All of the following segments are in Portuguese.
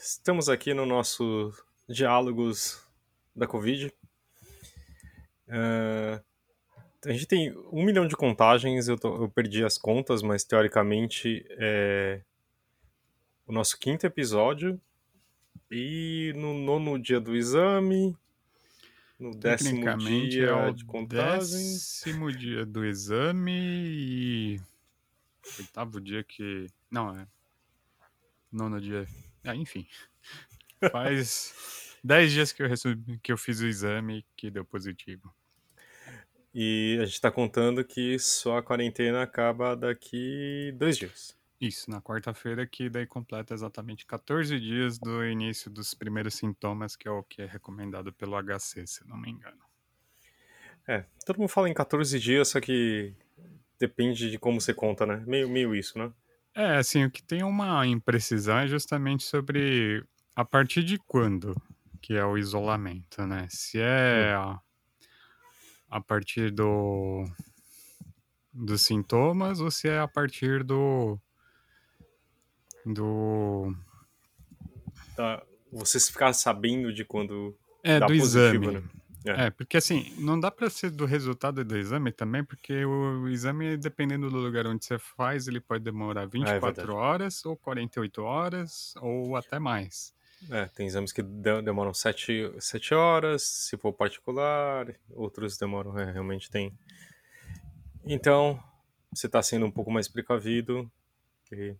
Estamos aqui no nosso Diálogos da Covid. Uh, a gente tem um milhão de contagens, eu, tô, eu, perdi as contas, mas teoricamente é o nosso quinto episódio. E no nono dia do exame, no décimo dia é o de contagem. Décimo dia do exame e. Oitavo dia que. Não, é. Nono dia. Ah, enfim. Faz 10 dias que eu, recebi, que eu fiz o exame que deu positivo. E a gente está contando que só a quarentena acaba daqui dois dias. Isso, na quarta-feira que daí completa exatamente 14 dias do início dos primeiros sintomas, que é o que é recomendado pelo HC, se não me engano. É, todo mundo fala em 14 dias, só que depende de como você conta, né? Meio, meio isso, né? É, assim, o que tem uma imprecisão é justamente sobre a partir de quando que é o isolamento, né? Se é a, a partir do dos sintomas ou se é a partir do do tá, você ficar sabendo de quando é do positivo, exame. né? É. é, porque assim, não dá para ser do resultado do exame também, porque o exame, dependendo do lugar onde você faz, ele pode demorar 24 verdade. horas, ou 48 horas, ou até mais. É, tem exames que de- demoram 7, sete horas, se for particular, outros demoram, é, realmente tem. Então, você está sendo um pouco mais precavido. e-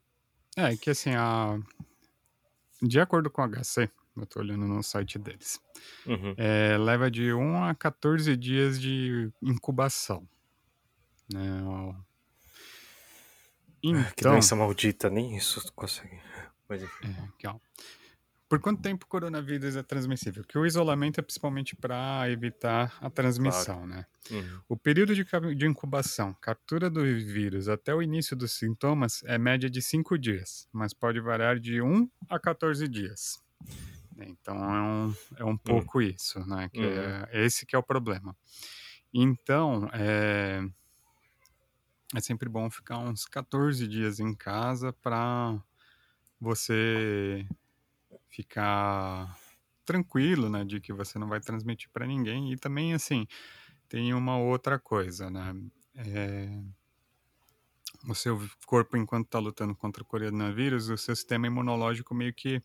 É, que assim, a... de acordo com o HC, eu tô olhando no site deles, Uhum. é, leva de 1 a 14 dias de incubação. Né? Ah, Que Então, doença maldita, nem isso tu consegue. Mas enfim. É. Por quanto tempo o coronavírus é transmissível? Que o isolamento é principalmente para evitar a transmissão, né? Uhum. O período de, de incubação, captura do vírus até o início dos sintomas é média de 5 dias, mas pode variar de 1 a 14 dias. Então é um, é um pouco isso, né? Que é, esse que é o problema. Então, é, é sempre bom ficar uns 14 dias em casa para você ficar tranquilo, né, de que você não vai transmitir para ninguém. E também, assim, tem uma outra coisa, né? É, o seu corpo, enquanto está lutando contra o coronavírus, o seu sistema imunológico meio que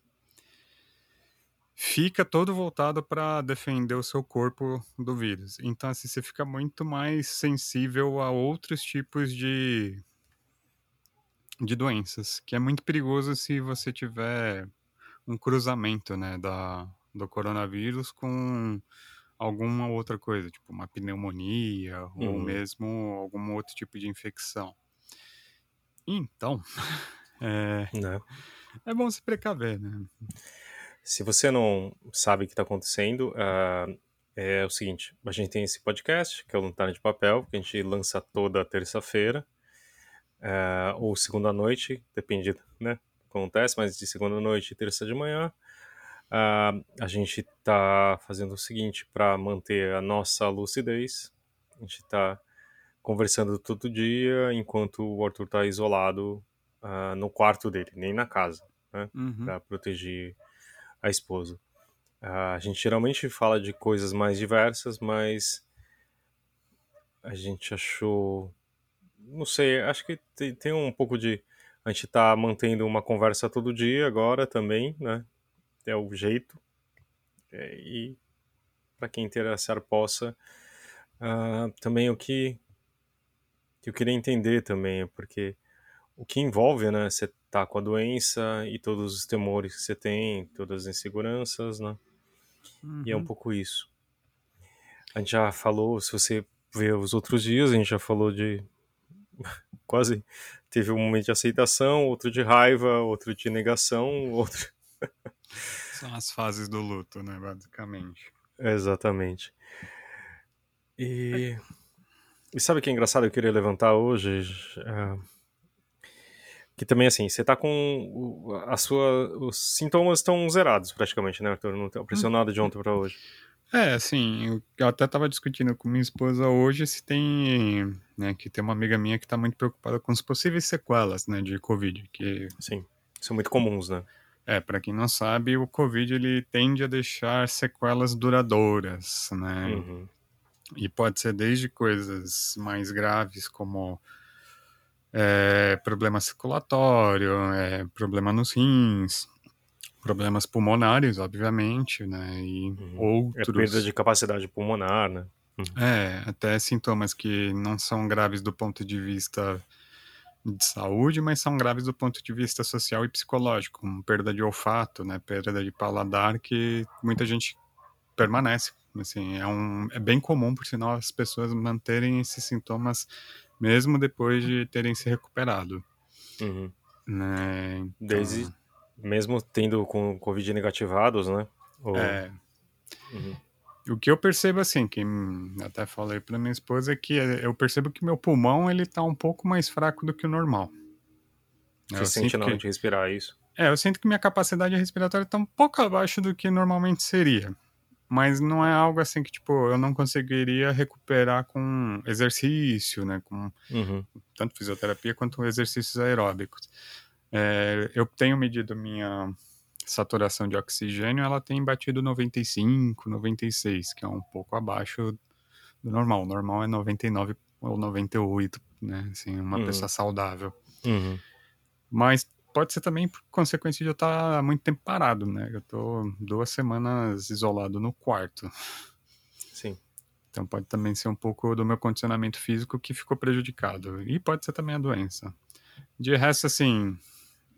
fica todo voltado para defender o seu corpo do vírus. Então, assim, você fica muito mais sensível a outros tipos de de doenças, que é muito perigoso se você tiver um cruzamento, né, da, do coronavírus com alguma outra coisa, tipo uma pneumonia ou Uhum. mesmo algum outro tipo de infecção. Então, é, Né? é bom se precaver, né? Se você não sabe o que está acontecendo, ah, é o seguinte: a gente tem esse podcast, que é o Lanterna de Papel, que a gente lança toda terça-feira, ah, ou segunda noite, depende, né? Acontece, mas de segunda noite e terça de manhã. Ah, a gente está fazendo o seguinte para manter a nossa lucidez. A gente está conversando todo dia enquanto o Arthur está isolado ah, no quarto dele, nem na casa, né? Uhum. Para proteger a esposa. A gente geralmente fala de coisas mais diversas, mas a gente achou. Não sei, acho que tem, tem um pouco de. A gente tá mantendo uma conversa todo dia agora também, né? É o jeito. É, e para quem interessar possa. ah, também o que, que eu queria entender também, porque o que envolve, né? Você tá com a doença e todos os temores que você tem, todas as inseguranças, né? E é um Uhum. pouco isso. A gente já falou, se você vê os outros dias, a gente já falou de. Quase teve um momento de aceitação, outro de raiva, outro de negação, outro. São as fases do luto, né, basicamente. Exatamente. E. E sabe o que é engraçado? Eu queria levantar hoje. ah, que também, assim, você tá com. A sua, os sintomas estão zerados praticamente, né, Arthur? Não apareceu nada de ontem pra hoje. É, assim, eu- eu até tava discutindo com minha esposa hoje se tem, né, que tem uma amiga minha que tá muito preocupada com as possíveis sequelas, né, de Covid, que Sim. São muito comuns, né? É, para quem não sabe, o Covid ele tende a deixar sequelas duradouras, né? Uhum. E pode ser desde coisas mais graves como é, problema circulatório, é, problema nos rins, problemas pulmonares, obviamente, né? E Uhum. outros. É perda de capacidade pulmonar, né? É, até sintomas que não são graves do ponto de vista de saúde, mas são graves do ponto de vista social e psicológico, como perda de olfato, né, perda de paladar, que muita gente permanece. Assim, é, um, é bem comum, por sinal, as pessoas manterem esses sintomas mesmo depois de terem se recuperado. Uhum. Né? Então, Desde, mesmo tendo com Covid negativados, né? Ou- é, Uhum. O que eu percebo assim, que até falei para minha esposa, é que eu percebo que meu pulmão ele tá um pouco mais fraco do que o normal. Você Eu sente na hora que- de respirar isso? É, eu sinto que minha capacidade respiratória tá um pouco abaixo do que normalmente seria. Mas não é algo assim que, tipo, eu não conseguiria recuperar com exercício, né? Com Uhum. tanto fisioterapia quanto exercícios aeróbicos. É, eu tenho medido minha saturação de oxigênio, ela tem batido 95, 96, que é um pouco abaixo do normal. O normal é 99 ou 98, né? Assim, uma Uhum. pessoa saudável. Uhum. Mas pode ser também por consequência de eu estar há muito tempo parado, né? Eu tô duas semanas isolado no quarto. Sim. Então pode também ser um pouco do meu condicionamento físico que ficou prejudicado. E pode ser também a doença. De resto, assim,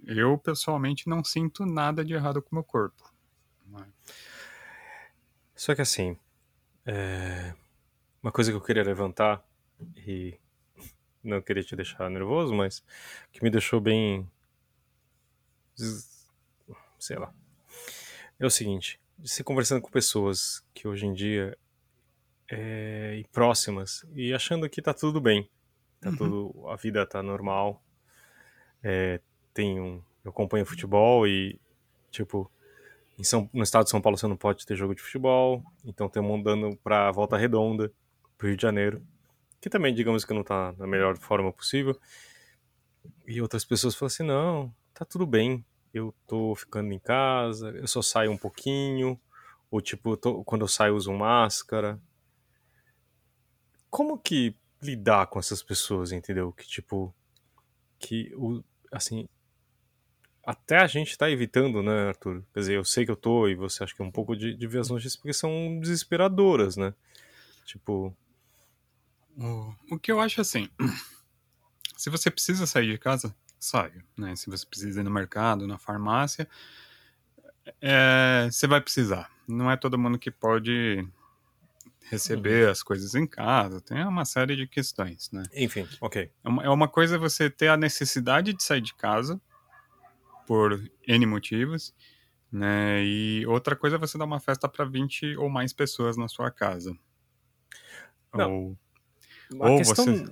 eu pessoalmente não sinto nada de errado com o meu corpo. Só que assim, é, uma coisa que eu queria levantar e não queria te deixar nervoso, mas que me deixou bem, sei lá, é o seguinte: você conversando com pessoas que hoje em dia é, e próximas e achando que tá tudo bem, tá Uhum. tudo, a vida tá normal, é, tem um, eu acompanho futebol e tipo em São, no estado de São Paulo você não pode ter jogo de futebol, então estamos andando para Volta Redonda, pro Rio de Janeiro, que também, digamos que não tá na melhor forma possível. E outras pessoas falam assim: não, tá tudo bem, eu tô ficando em casa, eu só saio um pouquinho, ou tipo, tô- quando eu saio eu uso máscara. Como que lidar com essas pessoas, entendeu? Que tipo, que o, assim, até a gente tá evitando, né, Arthur? Quer dizer, eu sei que eu tô, e você acha que é um pouco de, de ver as notícias, porque são desesperadoras, né? Tipo, o que eu acho assim, se você precisa sair de casa, saia. Né? Se você precisa ir no mercado, na farmácia, é, você vai precisar. Não é todo mundo que pode receber as coisas em casa. Tem uma série de questões, né? enfim, ok. É uma, é uma coisa você ter a necessidade de sair de casa por N motivos, né? E outra coisa é você dar uma festa para 20 ou mais pessoas na sua casa. Não. Ou, Ou questão. você-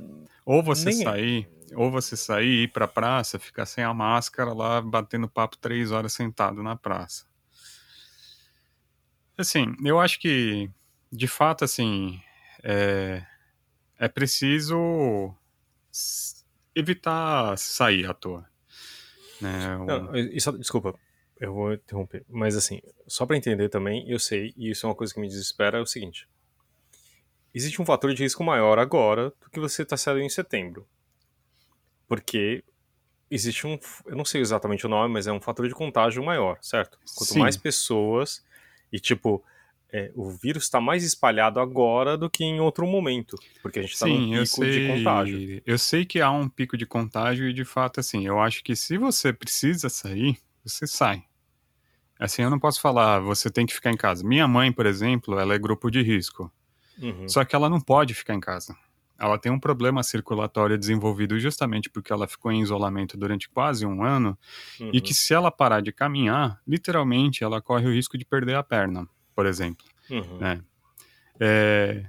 ou você Nem é. sair, ou você sair ir pra praça, ficar sem a máscara lá, batendo papo três horas sentado na praça. Assim, eu acho que, de fato, assim, é, é preciso evitar sair à toa. Né? Não, desculpa, eu vou interromper. Mas assim, só pra entender também, eu sei, e isso é uma coisa que me desespera, é o seguinte. Existe um fator de risco maior agora do que você tá saindo em setembro. Porque existe um, eu não sei exatamente o nome, mas é um fator de contágio maior, certo? Quanto Sim. mais pessoas e tipo, é, o vírus está mais espalhado agora do que em outro momento, porque a gente tá num pico de sei, contágio. eu sei que há um pico de contágio e, de fato, assim, eu acho que se você precisa sair, você sai. Assim, eu não posso falar, você tem que ficar em casa. Minha mãe, por exemplo, ela é grupo de risco. Uhum. Só que ela não pode ficar em casa. Ela tem um problema circulatório desenvolvido justamente porque ela ficou em isolamento durante quase um ano Uhum. e que se ela parar de caminhar, literalmente ela corre o risco de perder a perna, por exemplo. Uhum. né? É,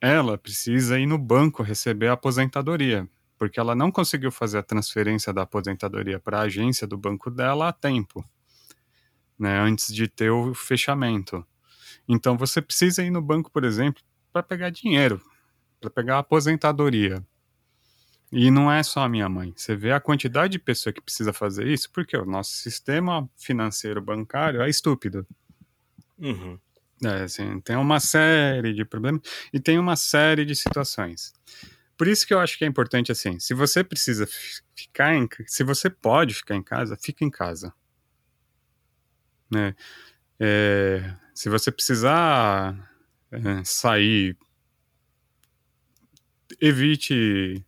ela precisa ir no banco receber a aposentadoria, porque ela não conseguiu fazer a transferência da aposentadoria para a agência do banco dela a tempo, né, antes de ter o fechamento. Então você precisa ir no banco, por exemplo, para pegar dinheiro, para pegar a aposentadoria. E não é só a minha mãe. Você vê a quantidade de pessoa que precisa fazer isso, porque o nosso sistema financeiro bancário é estúpido. Uhum. É, assim, tem uma série de problemas e tem uma série de situações. Por isso que eu acho que é importante assim, se você precisa ficar em, se você pode ficar em casa, fica em casa. Né? É, se você precisar é, sair, evite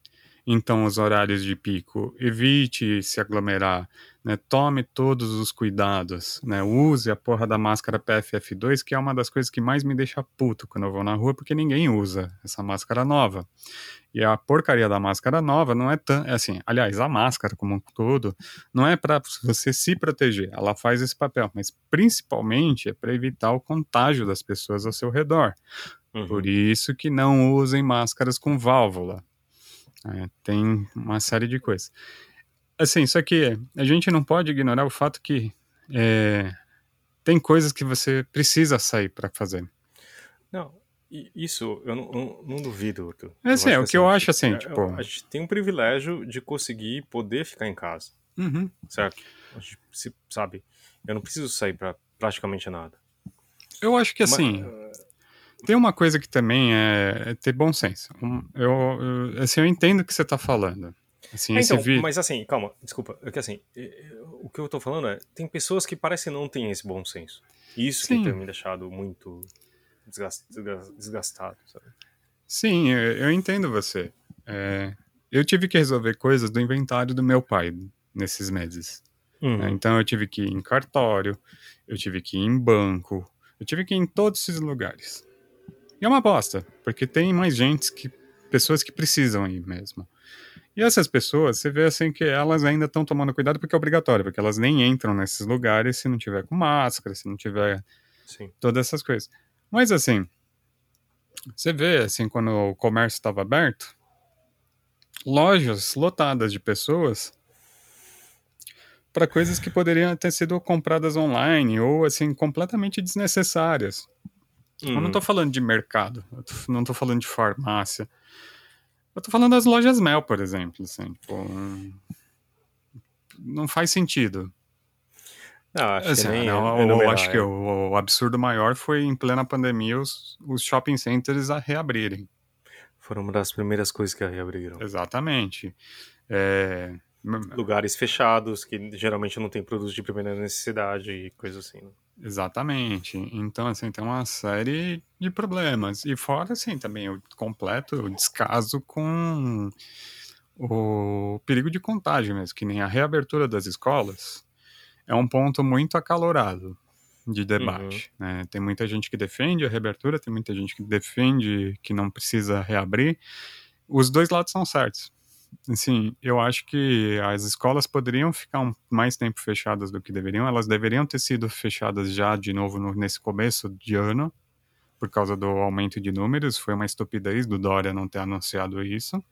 então os horários de pico, evite se aglomerar, né? Tome todos os cuidados, né? Use a porra da máscara PFF2, que é uma das coisas que mais me deixa puto quando eu vou na rua, porque ninguém usa essa máscara nova. E a porcaria da máscara nova não é tão, é assim, aliás, a máscara como um todo não é para você se proteger, ela faz esse papel, mas principalmente é para evitar o contágio das pessoas ao seu redor. Uhum. Por isso que não usem máscaras com válvula. É, tem uma série de coisas. Assim, só que a gente não pode ignorar o fato que é, tem coisas que você precisa sair para fazer. Não, isso eu não, não, não duvido, Arthur. É assim, é o que eu acho assim, é, tipo... A gente tem um privilégio de conseguir poder ficar em casa, uhum. certo? A gente sabe, eu não preciso sair para praticamente nada. Eu acho que assim... Mas, tem uma coisa que também é, é ter bom senso. Eu, eu, assim, eu entendo o que você está falando. Assim, é, então, vi... Mas assim, calma, desculpa. É que assim, o que eu estou falando é, tem pessoas que parecem não ter esse bom senso. Isso Sim. que tem me deixado muito desgastado, sabe? Sim, eu, entendo você. É, eu tive que resolver coisas do inventário do meu pai nesses meses. Uhum. É, então eu tive que ir em cartório, eu tive que ir em banco, eu tive que ir em todos esses lugares. E é uma bosta, porque tem mais gente que. pessoas que precisam ir mesmo. E essas pessoas, você vê assim que elas ainda estão tomando cuidado porque é obrigatório, porque elas nem entram nesses lugares se não tiver com máscara, se não tiver Sim. todas essas coisas. Mas assim, você vê assim quando o comércio estava aberto, lojas lotadas de pessoas para coisas que poderiam ter sido compradas online ou assim completamente desnecessárias. Uhum. Eu não tô uhum. falando de mercado, tô, não tô falando de farmácia. Eu tô falando das lojas Mel, por exemplo, assim, tipo, não faz sentido. Não, acho assim, que nem não, é, eu acho que o, o, absurdo maior foi em plena pandemia os, os shopping centers a reabrirem. Foram uma das primeiras coisas que a reabriram. Exatamente. É... Lugares fechados, que geralmente não tem produtos de primeira necessidade e coisas assim. Né? Exatamente. Então, assim, tem uma série de problemas. E fora, assim, também o completo descaso com o perigo de contágio mesmo, que nem a reabertura das escolas é um ponto muito acalorado de debate. Uhum. Né? Tem muita gente que defende a reabertura, tem muita gente que defende que não precisa reabrir. Os dois lados são certos assim, eu acho que as escolas poderiam ficar um, mais tempo fechadas do que deveriam. Elas deveriam ter sido fechadas já de novo no, nesse começo de ano, por causa do aumento de números. Foi uma estupidez do Dória não ter anunciado isso.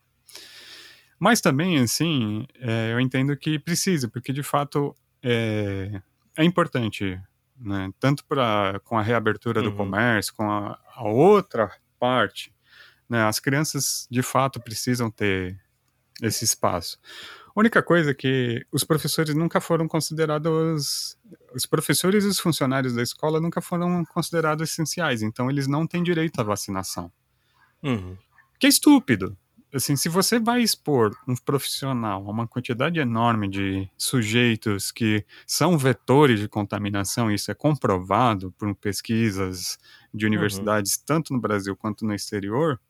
Mas também, assim, é, eu entendo que precisa, porque de fato é, é importante, né? Tanto para com a reabertura uhum. do comércio, com a, a outra parte, né? As crianças de fato precisam ter esse espaço. A única coisa é que os professores nunca foram considerados. Os professores e os funcionários da escola nunca foram considerados essenciais, então eles não têm direito à vacinação. Uhum. Que é estúpido. Assim, se você vai expor um profissional a uma quantidade enorme de sujeitos que são vetores de contaminação, isso é comprovado por pesquisas de uhum. universidades, uhum. tanto no Brasil quanto no exterior,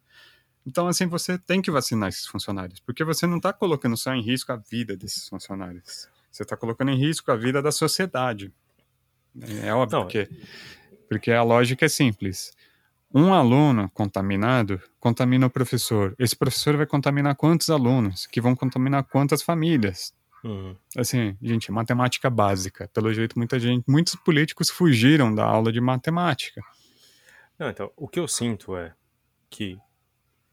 então, assim, você tem que vacinar esses funcionários, porque você não está colocando só em risco a vida desses funcionários. Você está colocando em risco a vida da sociedade. É óbvio não. que. Porque a lógica é simples. Um aluno contaminado contamina o professor. Esse professor vai contaminar quantos alunos? Que vão contaminar quantas famílias? Uhum. Assim, gente, matemática básica. Pelo jeito, muita gente, muitos políticos fugiram da aula de matemática. Não, então, o que eu sinto é que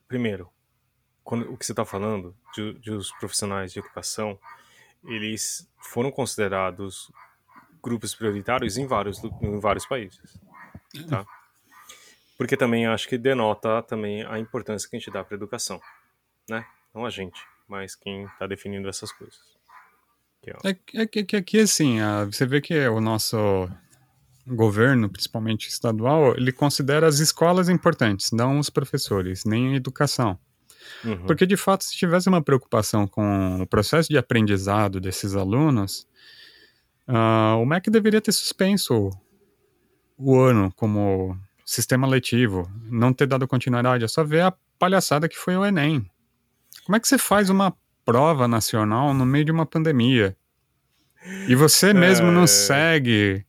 primeiro, quando, o que você está falando de, de, os profissionais de educação, eles foram considerados grupos prioritários em vários, em vários países, tá? Porque também acho que denota também a importância que a gente dá para a educação, né? Não a gente, mas quem está definindo essas coisas. É, é que aqui, assim, você vê que o nosso governo, principalmente estadual, ele considera as escolas importantes, não os professores, nem a educação. Uhum. Porque, de fato, se tivesse uma preocupação com o processo de aprendizado desses alunos, uh, o MEC deveria ter suspenso o ano como sistema letivo, não ter dado continuidade, é só ver a palhaçada que foi o Enem. Como é que você faz uma prova nacional no meio de uma pandemia? E você mesmo não é. segue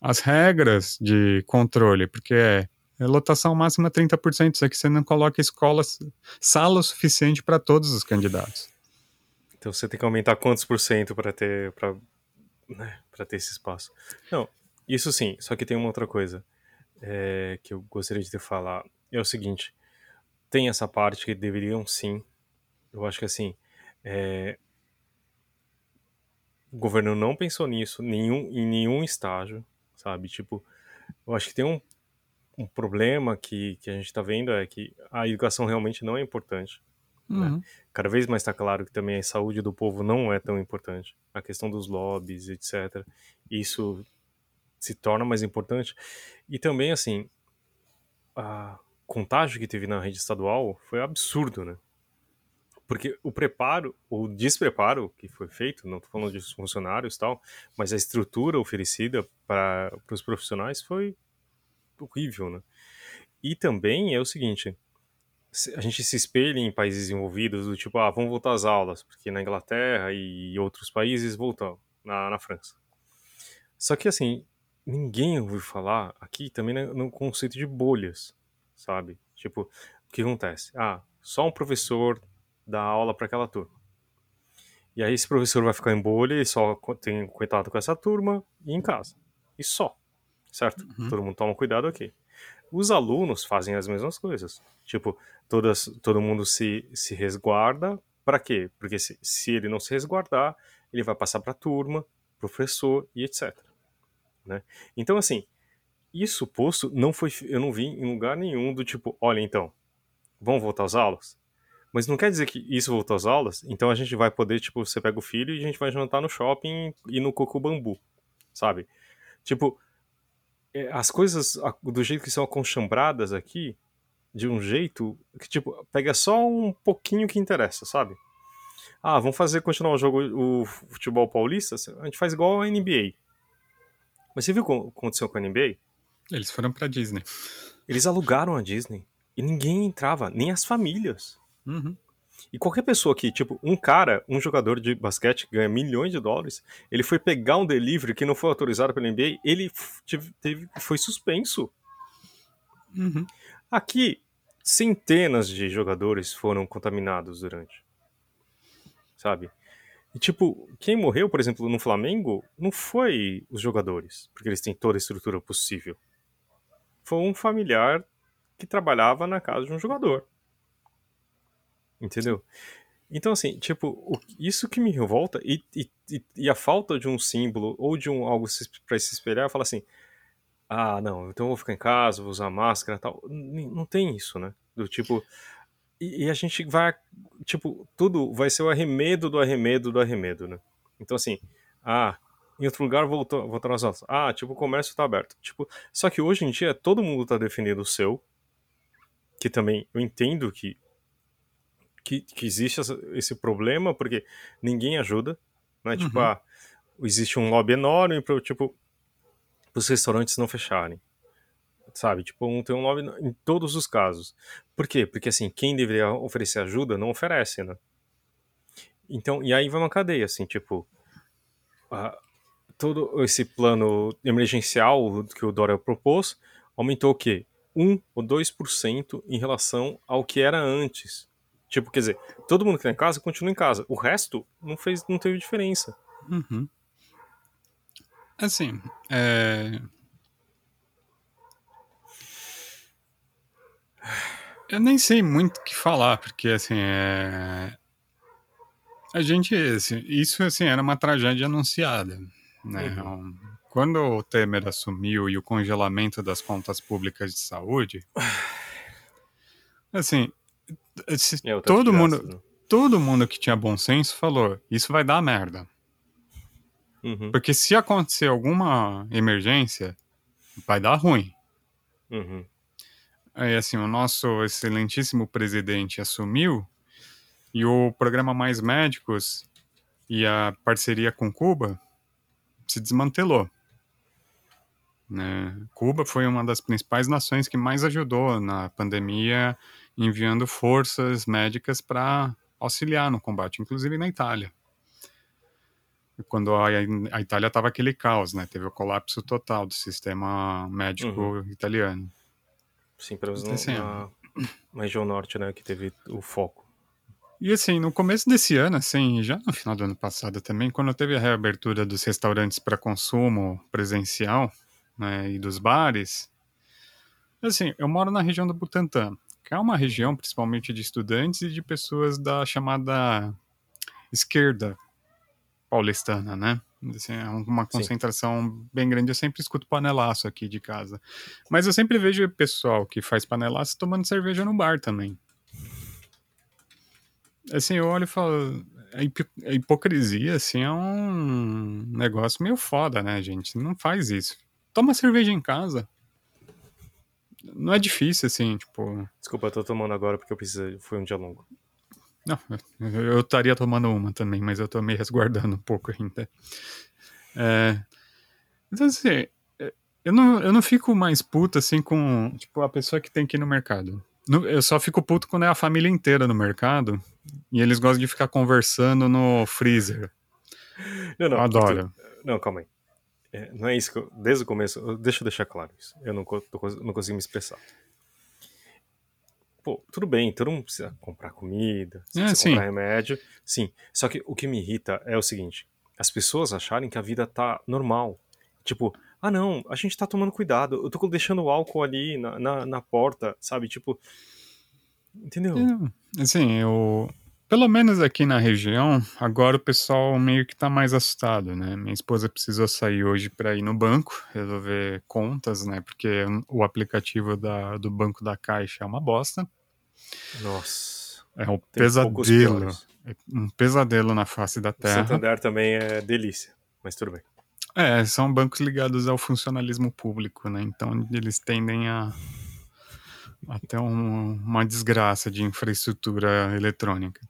as regras de controle, porque é, é lotação máxima 30%, isso aqui você não coloca escolas, sala suficiente para todos os candidatos. Então você tem que aumentar quantos por cento para ter, para né, ter esse espaço. Não, isso sim, só que tem uma outra coisa é, que eu gostaria de te falar. É o seguinte, tem essa parte que deveriam sim, eu acho que assim, é, o governo não pensou nisso nenhum, em nenhum estágio, sabe? Tipo, eu acho que tem um, um problema que, que a gente está vendo é que a educação realmente não é importante. Né? Uhum. Né? Cada vez mais está claro que também a saúde do povo não é tão importante. A questão dos lobbies, etc. Isso se torna mais importante. E também, assim, a contágio que teve na rede estadual foi absurdo, né? Porque o preparo, o despreparo que foi feito, não estou falando de funcionários e tal, mas a estrutura oferecida para os profissionais foi horrível, né? E também é o seguinte, a gente se espelha em países desenvolvidos do tipo, ah, vamos voltar às aulas, porque na Inglaterra e outros países voltam, na, na França. Só que assim, ninguém ouviu falar aqui também no conceito de bolhas, sabe? Tipo, o que acontece? Ah, só um professor dá aula para aquela turma. E aí esse professor vai ficar em bolha e só tem cuidado com essa turma e em casa. E só. Certo? Uhum. Todo mundo toma cuidado aqui. Os alunos fazem as mesmas coisas. Tipo, todas, todo mundo se, se resguarda. Para quê? Porque se, se ele não se resguardar, ele vai passar para a turma, professor e etc. Né? Então, assim, isso posto não foi. Eu não vi em lugar nenhum do tipo, olha, então, vamos voltar às aulas? Mas não quer dizer que isso voltou às aulas, então a gente vai poder, tipo, você pega o filho e a gente vai jantar no shopping e no coco bambu, sabe? Tipo, é, as coisas do jeito que são aconchambradas aqui, de um jeito que, tipo, pega só um pouquinho que interessa, sabe? Ah, vamos fazer, continuar o jogo, o futebol paulista? A gente faz igual a NBA. Mas você viu o que aconteceu com a NBA? Eles foram pra Disney. Eles alugaram a Disney. E ninguém entrava, nem as famílias. Uhum. E qualquer pessoa que, tipo, um cara, um jogador de basquete que ganha milhões de dólares, ele foi pegar um delivery que não foi autorizado pela NBA, ele teve, foi suspenso. Uhum. Aqui, centenas de jogadores foram contaminados durante. Sabe? E, tipo, quem morreu, por exemplo, no Flamengo, não foi os jogadores, porque eles têm toda a estrutura possível. Foi um familiar que trabalhava na casa de um jogador. Entendeu? Então, assim, tipo, isso que me revolta e, e, e, a falta de um símbolo ou de um algo para se espelhar, fala assim: ah, não, então eu vou ficar em casa, vou usar máscara tal. Não tem isso, né? Do tipo. E, e, a gente vai. Tipo, tudo vai ser o arremedo do arremedo do arremedo, né? Então, assim, ah, em outro lugar voltou, voltou nas notas. Ah, tipo, o comércio tá aberto. Tipo, só que hoje em dia todo mundo tá defendendo o seu, que também eu entendo que que, que existe esse problema, porque ninguém ajuda, né? Tipo, uhum. ah, existe um lobby enorme para tipo, os restaurantes não fecharem. Sabe? Tipo, um, tem um lobby em todos os casos. Por quê? Porque, assim, quem deveria oferecer ajuda não oferece, né? Então, e aí vai uma cadeia, assim, tipo, todo esse plano emergencial que o Dória propôs aumentou o quê? 1 ou 2% em relação ao que era antes. Tipo, quer dizer, todo mundo que tá em casa continua em casa. O resto não fez, não teve diferença. Uhum. Assim, é... Eu nem sei muito o que falar, porque assim, é... a gente, assim, isso assim, era uma tragédia anunciada, né? Uhum. Quando o Temer assumiu e o congelamento das contas públicas de saúde, assim, todo mundo. todo mundo que tinha bom senso falou: isso vai dar merda. Uhum. Porque se acontecer alguma emergência, vai dar ruim. Uhum. Aí, assim, o nosso excelentíssimo presidente assumiu e o programa Mais Médicos e a parceria com Cuba se desmantelou. Né? Cuba foi uma das principais nações que mais ajudou na pandemia, enviando forças médicas para auxiliar no combate, inclusive na Itália. Quando a, a Itália estava aquele caos, né? Teve o colapso total do sistema médico Uhum. italiano. Sim, pelo menos na, na região norte, né, que teve o foco. E assim, no começo desse ano, assim, já no final do ano passado também, quando teve a reabertura dos restaurantes para consumo presencial, né, e dos bares, assim, eu moro na região do Butantã, que é uma região principalmente de estudantes e de pessoas da chamada esquerda paulistana, né? Assim, é uma Sim. concentração bem grande. Eu sempre escuto panelaço aqui de casa. Mas eu sempre vejo pessoal que faz panelaço tomando cerveja no bar também. Assim, eu olho e falo. A, a hipocrisia, assim, é um negócio meio foda, né, gente? Não faz isso. Toma cerveja em casa. Não é difícil, assim, tipo. Desculpa, eu tô tomando agora porque eu preciso. Foi um dia longo. Não, eu estaria tomando uma também, mas eu tô me resguardando um pouco ainda. É, então, assim, é, eu não, eu não fico mais puto, assim, com, tipo, a pessoa que tem que ir no mercado. Eu só fico puto quando é a família inteira no mercado e eles gostam de ficar conversando no freezer. Não, não. Eu adoro. Não, calma aí. É, não é isso que eu, desde o começo, deixa eu deixar claro isso. Eu não, tô não consigo me expressar. Pô, tudo bem, todo mundo precisa comprar comida, É, precisa sim. comprar remédio. Sim. Só que o que me irrita é o seguinte: as pessoas acharem que a vida tá normal. Tipo, ah não, a gente tá tomando cuidado, eu tô deixando o álcool ali na, na, na porta, sabe? Tipo. Entendeu? É, assim, eu. Pelo menos aqui na região, agora o pessoal meio que tá mais assustado, né? Minha esposa precisou sair hoje para ir no banco, resolver contas, né? Porque o aplicativo da, do banco da Caixa é uma bosta. Nossa. É um pesadelo. É um pesadelo na face da O terra. Santander também é delícia, mas tudo bem. É, são bancos ligados ao funcionalismo público, né? Então eles tendem a até um- uma desgraça de infraestrutura eletrônica.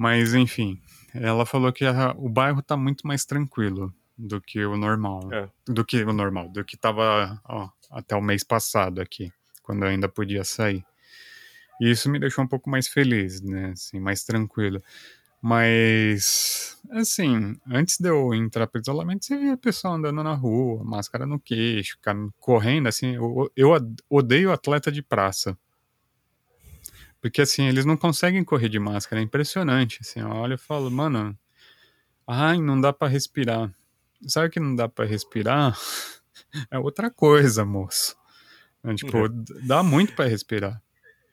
Mas enfim, ela falou que a- o bairro tá muito mais tranquilo do que o normal, É. do que o normal, do que tava ó, até o mês passado aqui, quando eu ainda podia sair. E isso me deixou um pouco mais feliz, né? Assim, mais tranquilo. Mas, assim, antes de eu entrar pro isolamento, você via pessoal andando na rua, máscara no queixo, correndo, assim. Eu, eu odeio atleta de praça. Porque, assim, eles não conseguem correr de máscara, é impressionante. Assim, eu olho e falo, mano, ai, não dá pra respirar. Sabe que não dá pra respirar? É outra coisa, moço. É, tipo, Uhum. d- dá muito pra respirar.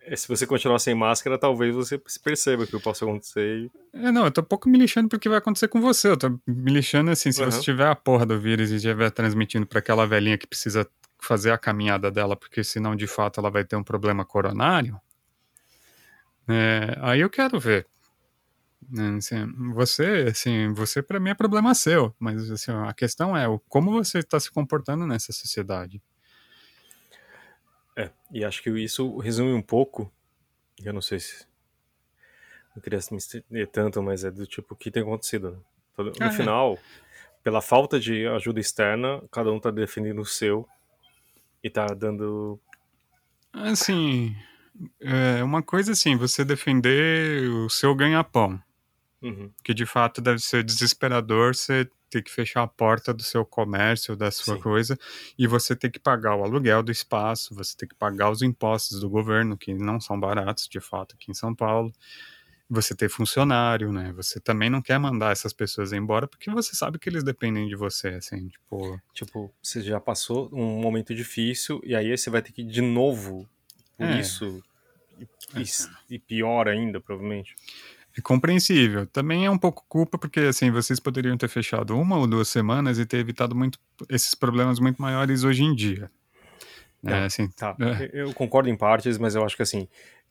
É, Se você continuar sem máscara, talvez você perceba que possa acontecer. É, não, eu tô um pouco me lixando porque vai acontecer com você. Eu tô me lixando assim, se Uhum. você tiver a porra do vírus e estiver transmitindo pra aquela velhinha que precisa fazer a caminhada dela, porque senão de fato ela vai ter um problema coronário. É, aí eu quero ver. Né, assim, você, assim, você para mim é problema seu, mas assim, a questão é como você está se comportando nessa sociedade. É, e acho que isso resume um pouco. Eu não sei se. Não queria me estender tanto, mas é do tipo o que tem acontecido. né? Todo- No Ah, é. final, pela falta de ajuda externa, cada um tá defendendo o seu e tá dando. Assim, é uma coisa assim, você defender o seu ganha-pão. Uhum, que de fato deve ser desesperador você ter que fechar a porta do seu comércio, da sua Sim. coisa, e você ter que pagar o aluguel do espaço, você ter que pagar os impostos do governo, que não são baratos, de fato, aqui em São Paulo. Você ter funcionário, né? Você também não quer mandar essas pessoas embora porque você sabe que eles dependem de você, assim, tipo. Tipo, você já passou um momento difícil e aí você vai ter que de novo por É. isso. E, e- e pior ainda, provavelmente. É compreensível. Também é um pouco culpa, porque assim, vocês poderiam ter fechado uma ou duas semanas e ter evitado muito esses problemas muito maiores hoje em dia. Não, É, assim, Tá, é. eu concordo em partes, mas eu acho que assim,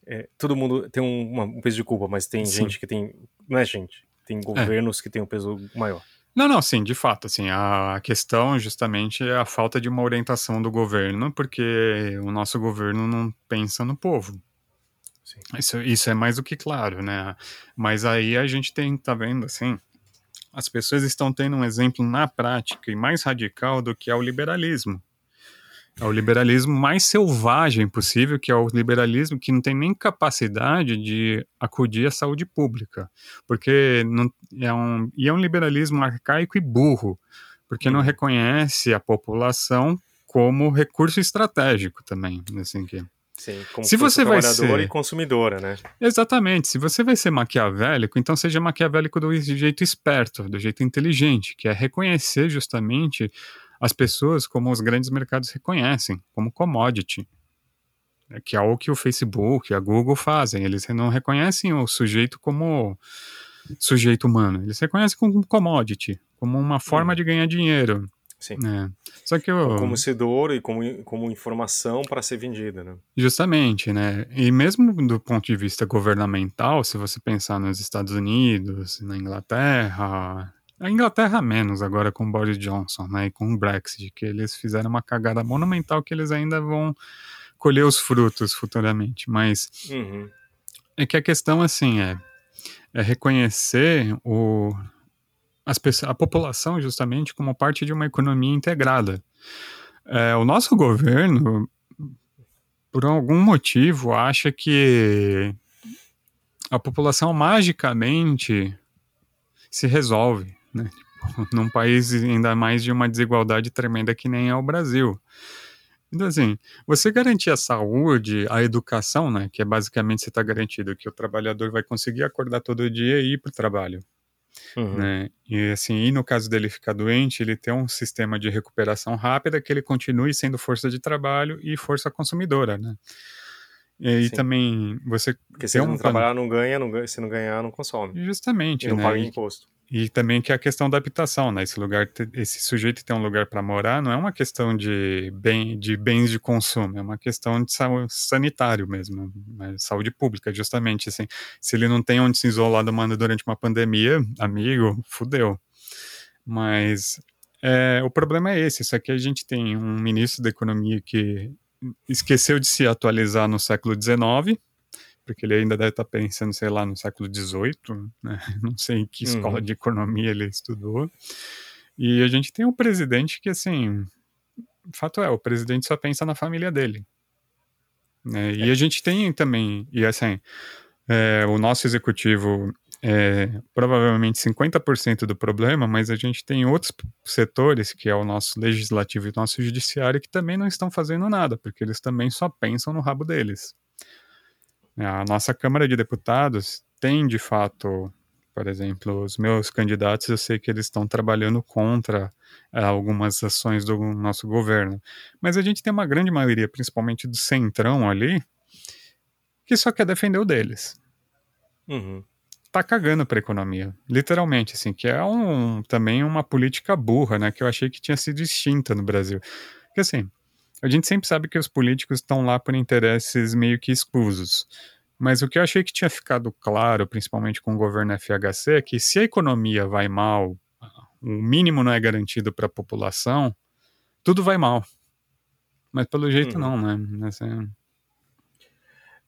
é, todo mundo tem um, uma, um, peso de culpa, mas tem sim. gente que tem. Não é gente, tem governos é. que tem um peso maior. Não, não, sim, de fato, assim, a questão justamente é a falta de uma orientação do governo, porque o nosso governo não pensa no povo. Isso, isso é mais do que claro, né? Mas aí a gente tem, tá vendo, assim, as pessoas estão tendo um exemplo na prática e mais radical do que é o liberalismo. É o liberalismo mais selvagem possível, que é o liberalismo que não tem nem capacidade de acudir à saúde pública, porque não, é um e é um liberalismo arcaico e burro, porque não uhum. reconhece a população como recurso estratégico também, assim que Sim, como se você vai ser e consumidora, né? Exatamente. Se você vai ser maquiavélico, então seja maquiavélico do jeito esperto, do jeito inteligente, que é reconhecer justamente as pessoas como os grandes mercados reconhecem, como commodity. É que é o que o Facebook, a Google fazem. Eles não reconhecem o sujeito como sujeito humano. Eles reconhecem como commodity, como uma forma hum. de ganhar dinheiro. Sim. É. Só que eu... Como sedor e como, como informação para ser vendida, né? Justamente, né? E mesmo do ponto de vista governamental, se você pensar nos Estados Unidos, na Inglaterra, a Inglaterra menos agora com Boris Johnson, né? E com o Brexit, que eles fizeram uma cagada monumental que eles ainda vão colher os frutos futuramente. Mas uhum. é que a questão, assim, é, é reconhecer o as pessoas, a população justamente como parte de uma economia integrada. É, o nosso governo, por algum motivo, acha que a população magicamente se resolve, né? Tipo, num país ainda mais de uma desigualdade tremenda que nem é o Brasil. Então, assim, você garantir a saúde, a educação, né, que é basicamente você está garantido que o trabalhador vai conseguir acordar todo dia e ir para o trabalho. Uhum. Né? E assim, e no caso dele ficar doente, ele tem um sistema de recuperação rápida que ele continue sendo força de trabalho e força consumidora, né? E aí também você Porque se um não trabalhar, não ganha, não ganha, se não ganhar, não consome. Justamente, e não né? paga imposto. E também que é a questão da habitação, né? Esse lugar, esse sujeito ter um lugar para morar não é uma questão de, bem, de bens de consumo, é uma questão de sanitário mesmo, né? saúde pública, justamente. Assim, se ele não tem onde se isolar do mano durante uma pandemia, amigo, fudeu. Mas é, o problema é esse, só que a gente tem um ministro da economia que esqueceu de se atualizar no século XIX, porque ele ainda deve estar pensando, sei lá, no século XVIII, né? não sei em que escola uhum. de economia ele estudou. E a gente tem um presidente que, assim, fato é, o presidente só pensa na família dele. Né? E é. a gente tem também, e assim, é, o nosso executivo é provavelmente 50% do problema, mas a gente tem outros setores, que é o nosso legislativo e o nosso judiciário, que também não estão fazendo nada, porque eles também só pensam no rabo deles. A nossa Câmara de Deputados tem, de fato, por exemplo, os meus candidatos, eu sei que eles estão trabalhando contra é, algumas ações do nosso governo. Mas a gente tem uma grande maioria, principalmente do centrão ali, que só quer defender o deles. Uhum. Tá cagando pra economia. Literalmente, assim, que é um, também uma política burra, né? Que eu achei que tinha sido extinta no Brasil. Porque assim, a gente sempre sabe que os políticos estão lá por interesses meio que escusos. Mas o que eu achei que tinha ficado claro, principalmente com o governo FHC, é que se a economia vai mal, o mínimo não é garantido para a população, tudo vai mal. Mas pelo jeito uhum. não, né? Assim...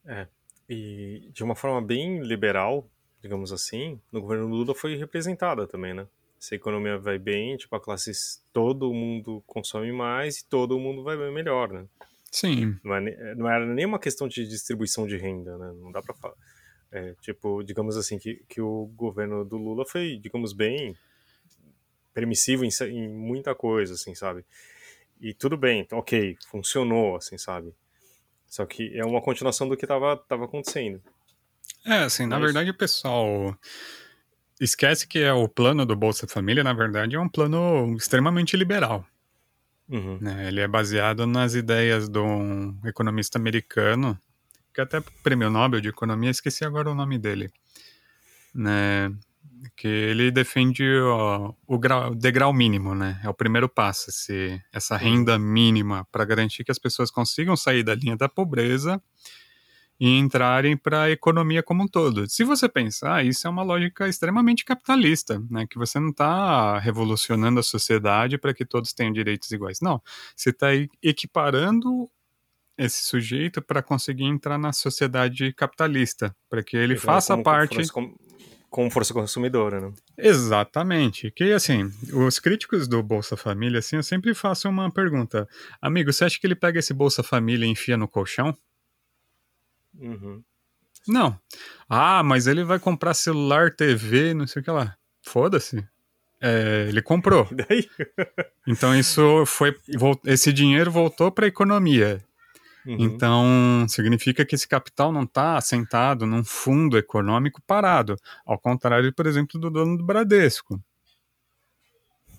É, e de uma forma bem liberal, digamos assim, no governo Lula foi representada também, né? Se a economia vai bem, tipo, a classe, todo mundo consome mais e todo mundo vai bem melhor, né? Sim. Não, é, não era nem uma questão de distribuição de renda, né? Não dá pra falar. É, tipo, digamos assim, que, que o governo do Lula foi, digamos, bem permissivo em, em muita coisa, assim, sabe? E tudo bem, então, ok, funcionou, assim, sabe? Só que é uma continuação do que estava tava acontecendo. É, assim, Mas... na verdade o pessoal esquece que é o plano do Bolsa Família, na verdade, é um plano extremamente liberal. Uhum. Né? Ele é baseado nas ideias de um economista americano, que até prêmio Nobel de Economia, esqueci agora o nome dele, né? que ele defende ó, o, grau, o, degrau mínimo, né? É o primeiro passo, esse, essa renda mínima para garantir que as pessoas consigam sair da linha da pobreza e entrarem para a economia como um todo. Se você pensar, isso é uma lógica extremamente capitalista, né? Que você não está revolucionando a sociedade para que todos tenham direitos iguais. Não, você está equiparando esse sujeito para conseguir entrar na sociedade capitalista, para que ele faça como, parte como, como força consumidora, né? Exatamente. Que assim, os críticos do Bolsa Família, assim, eu sempre faço uma pergunta: amigo, você acha que ele pega esse Bolsa Família e enfia no colchão? Uhum. Não. Ah, mas ele vai comprar celular, TV, não sei o que lá. Foda-se. É, ele comprou. então isso foi, esse dinheiro voltou para a economia. Uhum. Então significa que esse capital não está assentado num fundo econômico parado, ao contrário, por exemplo, do dono do Bradesco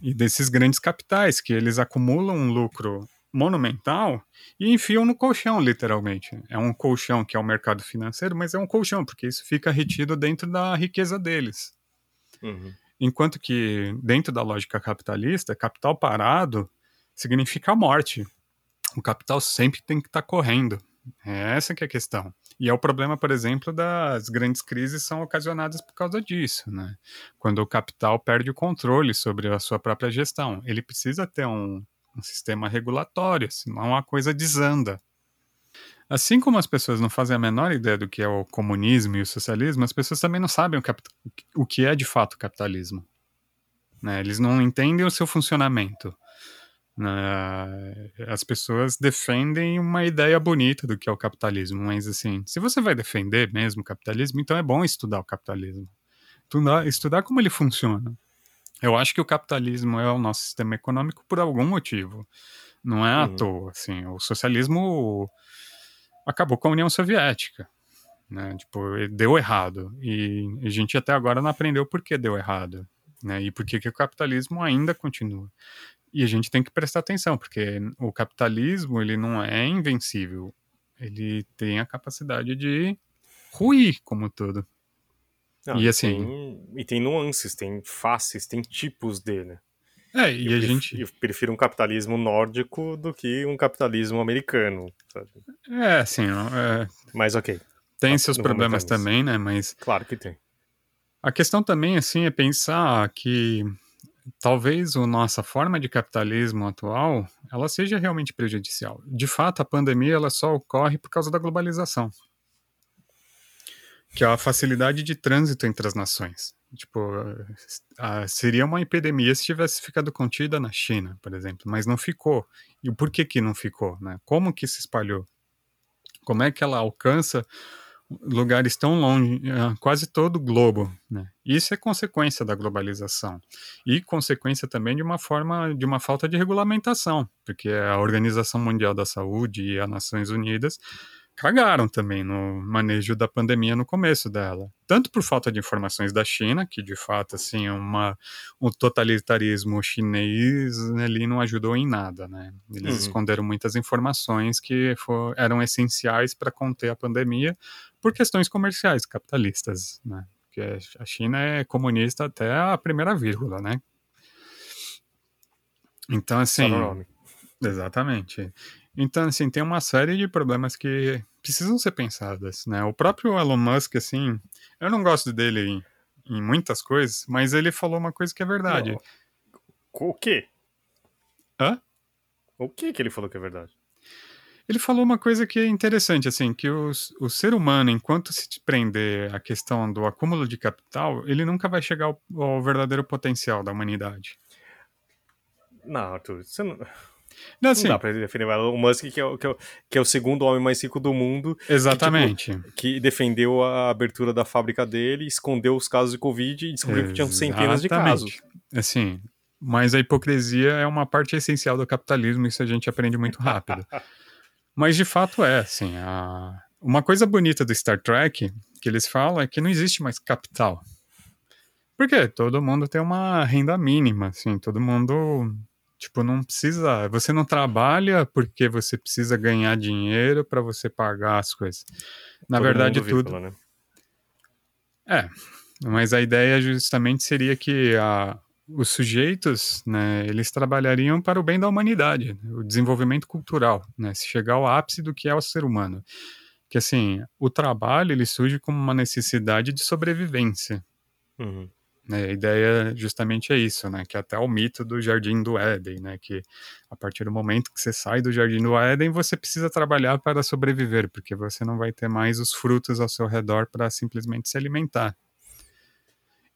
e desses grandes capitais que eles acumulam um lucro monumental e enfiam no colchão, literalmente. É um colchão que é o mercado financeiro, mas é um colchão, porque isso fica retido dentro da riqueza deles. Uhum. Enquanto que, dentro da lógica capitalista, capital parado significa morte. O capital sempre tem que estar tá correndo. É essa que é a questão. E é o problema, por exemplo, das grandes crises são ocasionadas por causa disso, né? Quando o capital perde o controle sobre a sua própria gestão. Ele precisa ter um, um sistema regulatório, senão a coisa desanda. Assim como as pessoas não fazem a menor ideia do que é o comunismo e o socialismo, as pessoas também não sabem o, o que é de fato o capitalismo. Né? Eles não entendem o seu funcionamento. Né? As pessoas defendem uma ideia bonita do que é o capitalismo, mas assim, se você vai defender mesmo o capitalismo, então é bom estudar o capitalismo. Estudar, estudar como ele funciona. Eu acho que o capitalismo é o nosso sistema econômico por algum motivo. Não é uhum. à toa, assim. O socialismo acabou com a União Soviética, né? Tipo, deu errado. E a gente até agora não aprendeu por que deu errado, né? E por que, que o capitalismo ainda continua. E a gente tem que prestar atenção, porque o capitalismo, ele não é invencível. Ele tem a capacidade de ruir como todo. Não, e assim. Tem, e tem nuances, tem faces, tem tipos dele. É, e eu a gente. Eu prefiro um capitalismo nórdico do que um capitalismo americano. Sabe? É, assim. É... Mas ok. Tem tá, seus problemas também, né? Mas. Claro que tem. A questão também, assim, é pensar que talvez a nossa forma de capitalismo atual ela seja realmente prejudicial. De fato, a pandemia ela só ocorre por causa da globalização que é a facilidade de trânsito entre as nações. Tipo, seria uma epidemia se tivesse ficado contida na China, por exemplo, mas não ficou. E o porquê que não ficou, né? Como que se espalhou? Como é que ela alcança lugares tão longe, é, quase todo o globo, né? Isso é consequência da globalização e consequência também de uma forma de uma falta de regulamentação, porque a Organização Mundial da Saúde e as Nações Unidas cagaram também no manejo da pandemia no começo dela. Tanto por falta de informações da China, que de fato, assim, uma, um totalitarismo chinês ali não ajudou em nada, né? Eles uhum. esconderam muitas informações que for, eram essenciais para conter a pandemia por questões comerciais, capitalistas, né? Porque a China é comunista até a primeira vírgula, né? Então, assim... Exatamente. Então, assim, tem uma série de problemas que precisam ser pensadas, né? O próprio Elon Musk, assim, eu não gosto dele em, em muitas coisas, mas ele falou uma coisa que é verdade. Não. O quê? Hã? O que que ele falou que é verdade? Ele falou uma coisa que é interessante, assim, que os, o ser humano, enquanto se prender à questão do acúmulo de capital, ele nunca vai chegar ao, ao verdadeiro potencial da humanidade. Não, Arthur, você não... Não, assim, não dá pra defender o Elon Musk, que é, que, é, que é o segundo homem mais rico do mundo. Exatamente. Que, tipo, que, defendeu a abertura da fábrica dele, escondeu os casos de Covid e descobriu Exatamente. que tinham centenas de casos. Assim, mas a hipocrisia é uma parte essencial do capitalismo, isso a gente aprende muito rápido. mas de fato é, assim, a... uma coisa bonita do Star Trek que eles falam é que não existe mais capital. Porque todo mundo tem uma renda mínima, assim, todo mundo Tipo, não precisa. Você não trabalha porque você precisa ganhar dinheiro para você pagar as coisas. Na Todo verdade, tudo. né? É, mas a ideia justamente seria que a, os sujeitos, né, eles trabalhariam para o bem da humanidade, o desenvolvimento cultural, né, se chegar ao ápice do que é o ser humano. que assim, o trabalho ele surge como uma necessidade de sobrevivência. Uhum. Né? A ideia justamente é isso, né? Que é até o mito do Jardim do Éden, né? Que a partir do momento que você sai do Jardim do Éden, você precisa trabalhar para sobreviver, porque você não vai ter mais os frutos ao seu redor para simplesmente se alimentar.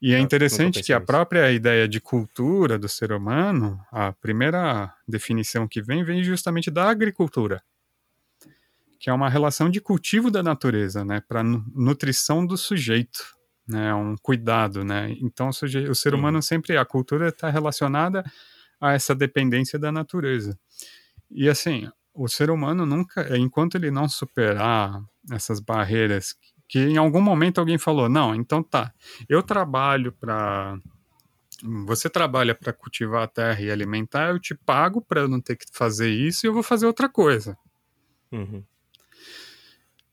E é interessante que a própria ideia de cultura do ser humano, a primeira definição que vem, vem justamente da agricultura, que é uma relação de cultivo da natureza, né, para nutrição do sujeito né, um cuidado, né? Então o, ser humano sempre, a cultura está relacionada a essa dependência da natureza. E assim, o ser humano nunca, enquanto ele não superar essas barreiras que em algum momento alguém falou, não, então tá, eu trabalho para você trabalha para cultivar a terra e alimentar, eu te pago para eu não ter que fazer isso e eu vou fazer outra coisa. Uhum.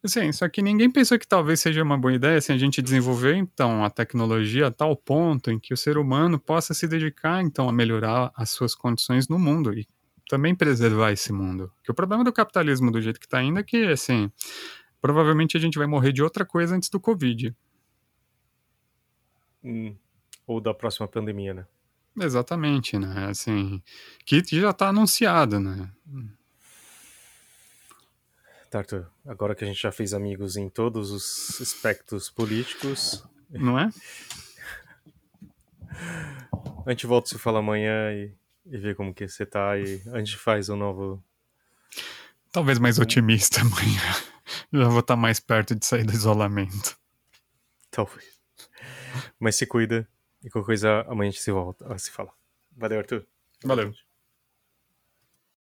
Sim, só que ninguém pensou que talvez seja uma boa ideia assim, a gente desenvolver então a tecnologia a tal ponto em que o ser humano possa se dedicar então a melhorar as suas condições no mundo e também preservar esse mundo. Que o problema do capitalismo do jeito que está indo é que assim, provavelmente a gente vai morrer de outra coisa antes do Covid. Hum, ou da próxima pandemia, né? Exatamente, né? Assim, que já está anunciado, né? Tarto, agora que a gente já fez amigos em todos os aspectos políticos. Não é? A gente volta se falar amanhã e, e vê como que você tá e a gente faz um novo. Talvez mais otimista amanhã. Já vou estar mais perto de sair do isolamento. Talvez. Mas se cuida e qualquer coisa amanhã a gente se volta a se falar. Valeu, Arthur. Valeu.